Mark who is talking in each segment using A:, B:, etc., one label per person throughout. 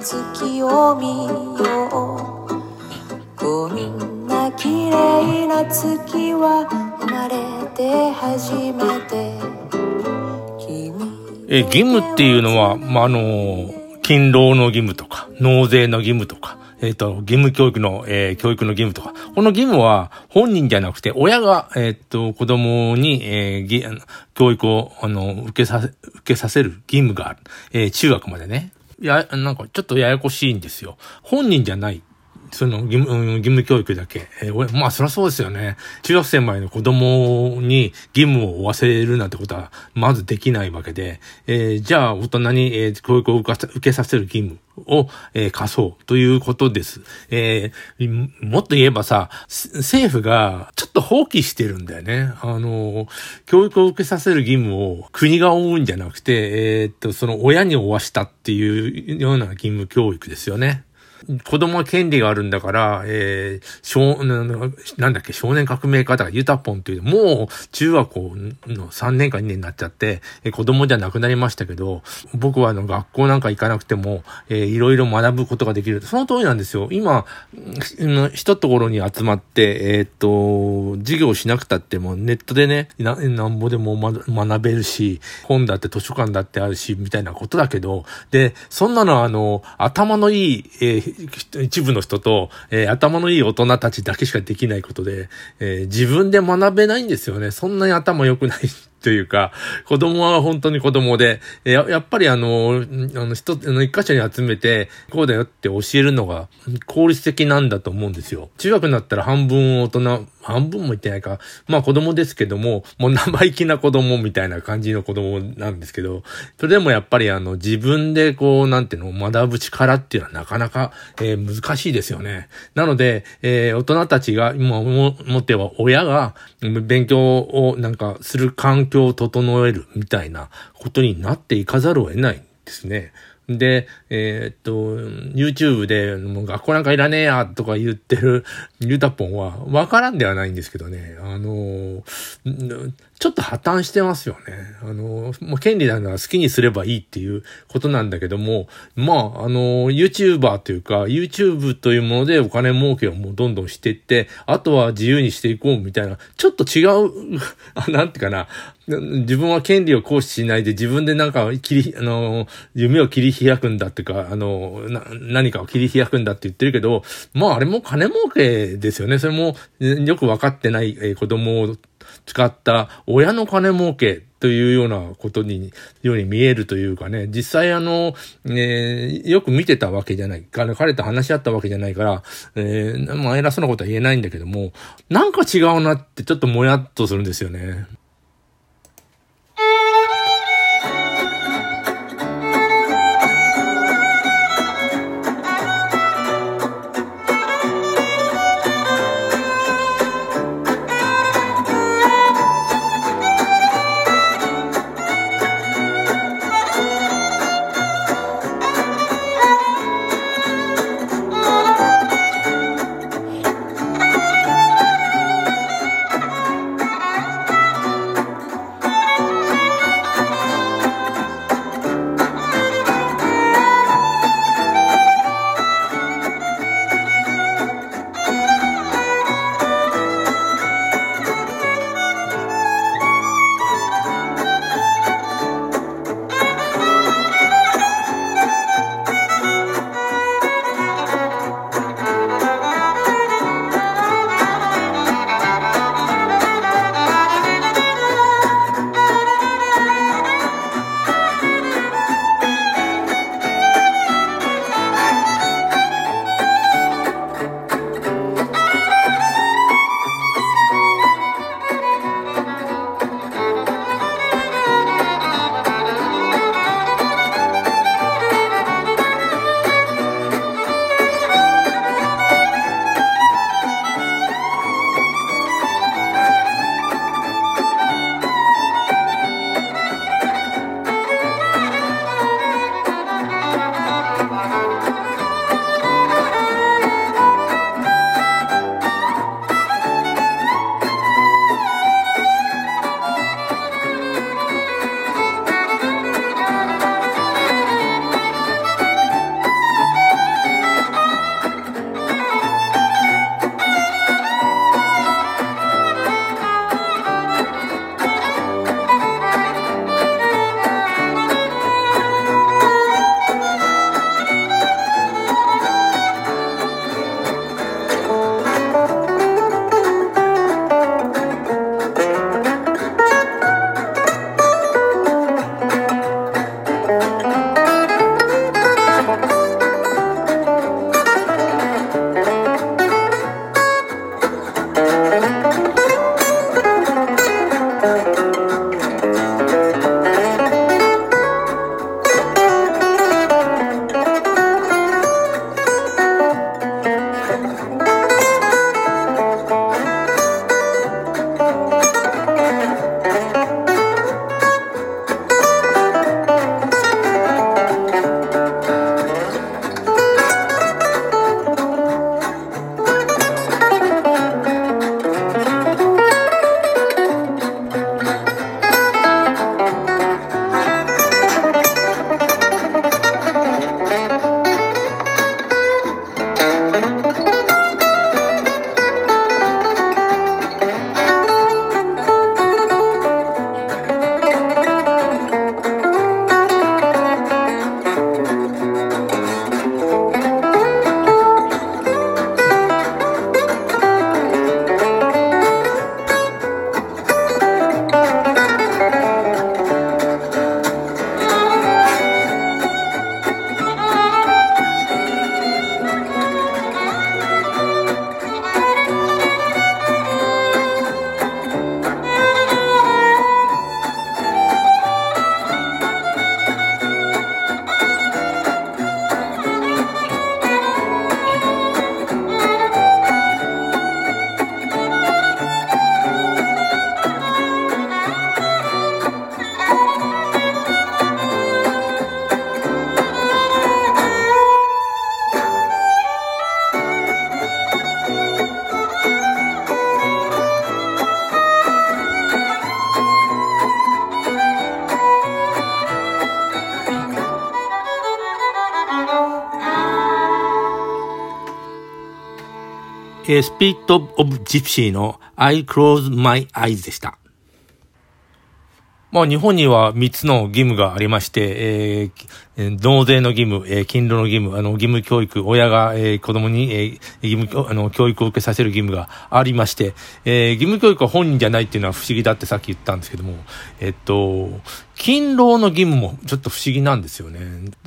A: 月を見ようこんな綺麗な月は生まれて初めて君
B: えー義務っていうのは、まあ、あの、勤労の義務とか、納税の義務とか、えっ、と、義務教育の、えー教育の義務とか、この義務は本人じゃなくて、親が、えっ、と、子供に、えー教育を、あの、受けさせ、受けさせる義務がある。えー中学までね。や、なんか、ちょっとややこしいんですよ。本人じゃない。その義務、義務教育だけ。えーまあ、そりゃそうですよね。中学生までの子供に義務を負わせるなんてことは、まずできないわけで、えーじゃあ、大人に、えー教育を受けさせる義務を、えー課そうということです。えーもっと言えばさ、政府がちょっと放棄してるんだよね。あの、教育を受けさせる義務を国が負うんじゃなくて、えーっと、その親に負わしたっていうような義務教育ですよね。子供は権利があるんだから、えー、少、ななんだっけ、少年革命家だから、ユタポンっていう、もう中学校の3年か2年になっちゃって、え子供じゃなくなりましたけど、僕はあの学校なんか行かなくても、えーいろいろ学ぶことができる。その通りなんですよ。今、うん一ところに集まって、えーっと、授業しなくたってもネットでね、ななんぼでもま学べるし、本だって図書館だってあるし、みたいなことだけど、で、そんなのあの、頭のいい、えー 一部の人と、えー頭のいい大人たちだけしかできないことで、えー自分で学べないんですよね。そんなに頭良くない。というか、子供は本当に子供で、ややっぱりあの、あの、一つ、の、一箇所に集めて、こうだよって教えるのが効率的なんだと思うんですよ。中学になったら半分大人、半分も言ってないか、まあ子供ですけども、もう生意気な子供みたいな感じの子供なんですけど、それでもやっぱりあの、自分でこう、なんていうの、学ぶ力っていうのはなかなか、えー難しいですよね。なので、えー大人たちが、今も、もっては親が、勉強をなんかする環境を整えるみたいなことになっていかざるを得ないんですね。で、えーっと、YouTube で、もう学校なんかいらねえや、とか言ってるユタポンは、わからんではないんですけどね、あのー、ちょっと破綻してますよね。あの、もう権利なら好きにすればいいっていうことなんだけども、まあ、あの、YouTuber というか、YouTube というものでお金儲けをもうどんどんしていって、あとは自由にしていこうみたいな、ちょっと違う、あ なんていうかな、自分は権利を行使しないで自分でなんか切り、あの、夢を切り開くんだっていうか、あの、な、何かを切り開くんだって言ってるけど、まああれも金儲けですよね。それもよく分かってない子供を使った親の金儲けというようなことに、ように見えるというかね、実際あの、えーよく見てたわけじゃない。彼と話し合ったわけじゃないから、えーまあ偉そうなことは言えないんだけども、なんか違うなってちょっともやっとするんですよね。えー、スピリット・オブ・ジプシーの I Close My Eyes でした。まあ日本には3つの義務がありまして、えー、納税の義務、えー、勤労の義務、あの義務教育、親が、えー、子供に、えー、義務あの教育を受けさせる義務がありまして、えー、義務教育は本人じゃないっていうのは不思議だってさっき言ったんですけども、えっと、勤労の義務もちょっと不思議なんですよね。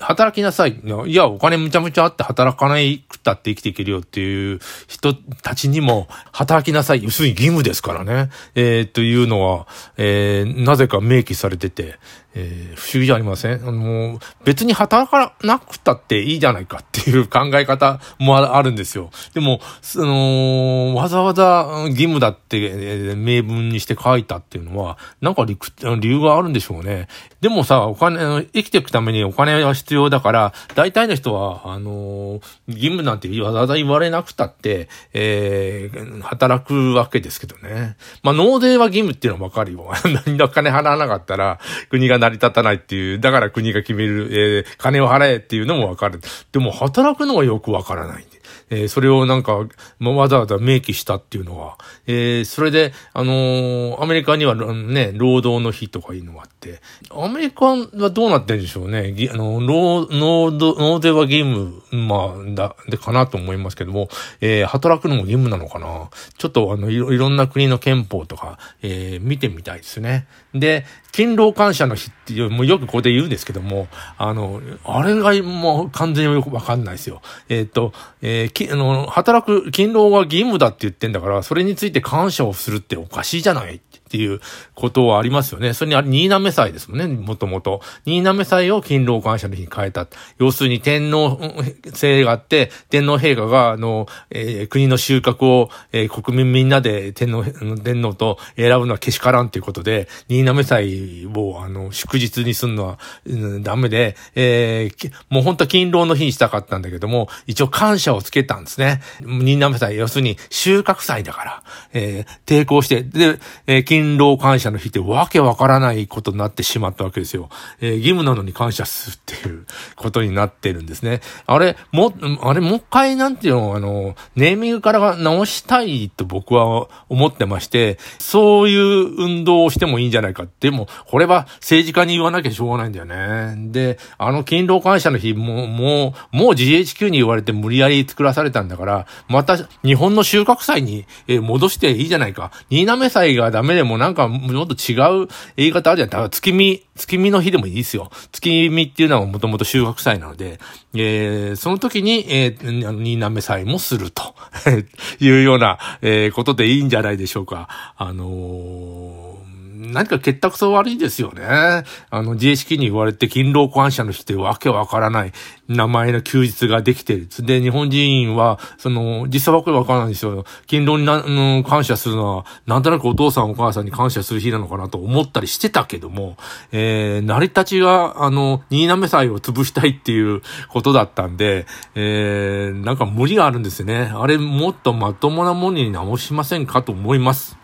B: 働きなさい。いや、お金むちゃむちゃあって働かないくったって生きていけるよっていう人たちにも働きなさい。要するに義務ですからね。えー、というのは、えー、なぜか明記されてて、えー、不思議じゃありませんあの、別に働かなくたっていいじゃないかっていう考え方もあるんですよ。でも、その、わざわざ義務だって、えー、明文にして書いたっていうのは、なんか理理由があるんでしょうね。でもさ、お金、生きていくためにお金は必要だから、大体の人は、あの、義務なんてわざわざ言われなくたって、えー、働くわけですけどね。まあ、納税は義務っていうのはわかるよ。何お金払わなかったら、国が成り立たないっていう、だから国が決める、えー、金を払えっていうのもわかる。でも働くのはよくわからない。えー、それをなんか、まわざわざ明記したっていうのは、えー、それで、あのー、アメリカにはね、労働の日とかいうのがあって、アメリカはどうなってるんでしょうね。あの、労、農、納税は義務、まあ、だ、でかなと思いますけども、えー、働くのも義務なのかな。ちょっとあの、いろ、んな国の憲法とか、えー、見てみたいですね。で、勤労感謝の日っていう、もうよくここで言うんですけども、あの、あれがもう完全によくわかんないですよ。えっ、と、えー、き、あの、働く、勤労は義務だって言ってんだから、それについて感謝をするっておかしいじゃないって。っていうことはありますよね。それにあれ、新滑祭ですもんね、もともと。新滑祭を勤労感謝の日に変えた。要するに天皇制があって、天皇陛下が、あの、えー、国の収穫を、えー、国民みんなで天皇、天皇と選ぶのはけしからんということで、新滑祭を、あの、祝日にするのは、うん、ダメで、えー、もう本当は勤労の日にしたかったんだけども、一応感謝をつけたんですね。新滑祭、要するに収穫祭だから、えー、抵抗して、で、えー、勤労感謝の日ってわけわからないことになってしまったわけですよ。えー、義務なのに感謝するっていうことになってるんですね。あれ、も、あれ、もう一回なんていうの、あの、ネーミングから直したいと僕は思ってまして、そういう運動をしてもいいんじゃないか。でも、これは政治家に言わなきゃしょうがないんだよね。で、あの勤労感謝の日も、もう、もう GHQ に言われて無理やり作らされたんだから、また日本の収穫祭に戻していいじゃないか。新滑祭がダメでもなんかもっと違う言い方あるじゃん。だから月見、月見の日でもいいですよ。月見っていうのはもともと収穫祭なので、えー、その時に、えー、新滑祭もすると いうような、えー、ことでいいんじゃないでしょうか。あのー何か結託そう悪いですよね。あの、GHK に言われて勤労感謝の日ってわけわからない名前の休日ができてる。で、日本人は、その、実際わけわからないんですよ。勤労にな、うん、感謝するのは、なんとなくお父さんお母さんに感謝する日なのかなと思ったりしてたけども、えー、成り立ちが、あの、新滑祭を潰したいっていうことだったんで、えー、なんか無理があるんですよね。あれ、もっとまともなものに直しませんかと思います。